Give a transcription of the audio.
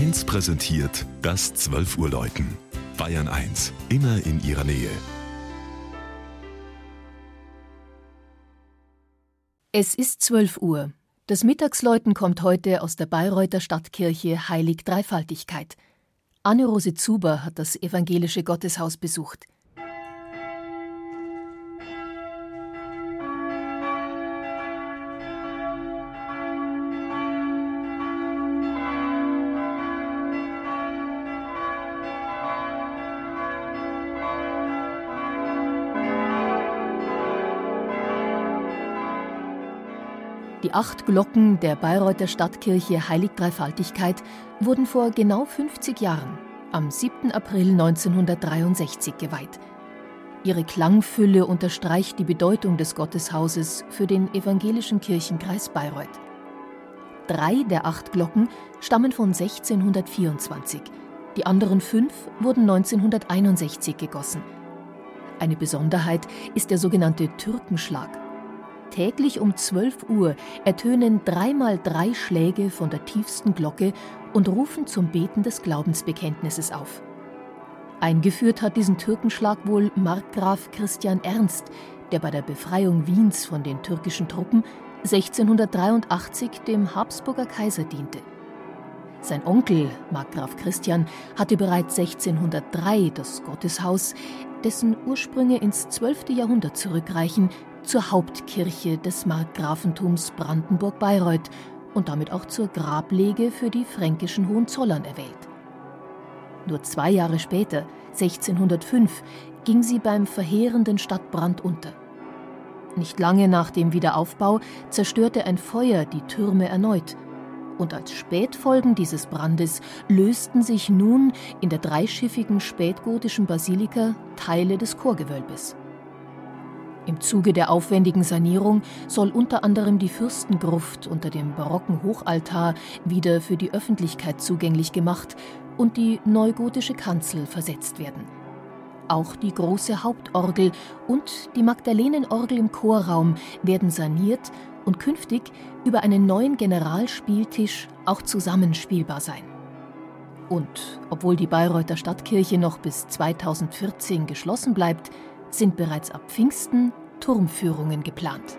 1 präsentiert das 12 Uhr Läuten. Bayern 1, immer in ihrer Nähe. Es ist 12 Uhr. Das Mittagsläuten kommt heute aus der Bayreuther Stadtkirche Heilig Dreifaltigkeit. Anne-Rose Zuber hat das evangelische Gotteshaus besucht. Die acht Glocken der Bayreuther Stadtkirche Heilig Dreifaltigkeit wurden vor genau 50 Jahren, am 7. April 1963, geweiht. Ihre Klangfülle unterstreicht die Bedeutung des Gotteshauses für den evangelischen Kirchenkreis Bayreuth. Drei der acht Glocken stammen von 1624, die anderen fünf wurden 1961 gegossen. Eine Besonderheit ist der sogenannte Türkenschlag. Täglich um 12 Uhr ertönen dreimal drei Schläge von der tiefsten Glocke und rufen zum Beten des Glaubensbekenntnisses auf. Eingeführt hat diesen Türkenschlag wohl Markgraf Christian Ernst, der bei der Befreiung Wiens von den türkischen Truppen 1683 dem Habsburger Kaiser diente. Sein Onkel, Markgraf Christian, hatte bereits 1603 das Gotteshaus, dessen Ursprünge ins 12. Jahrhundert zurückreichen, zur Hauptkirche des Markgrafentums Brandenburg-Bayreuth und damit auch zur Grablege für die fränkischen Hohenzollern erwählt. Nur zwei Jahre später, 1605, ging sie beim verheerenden Stadtbrand unter. Nicht lange nach dem Wiederaufbau zerstörte ein Feuer die Türme erneut. Und als Spätfolgen dieses Brandes lösten sich nun in der dreischiffigen spätgotischen Basilika Teile des Chorgewölbes. Im Zuge der aufwendigen Sanierung soll unter anderem die Fürstengruft unter dem barocken Hochaltar wieder für die Öffentlichkeit zugänglich gemacht und die neugotische Kanzel versetzt werden. Auch die große Hauptorgel und die Magdalenenorgel im Chorraum werden saniert und künftig über einen neuen Generalspieltisch auch zusammenspielbar sein. Und obwohl die Bayreuther Stadtkirche noch bis 2014 geschlossen bleibt, sind bereits ab Pfingsten Turmführungen geplant.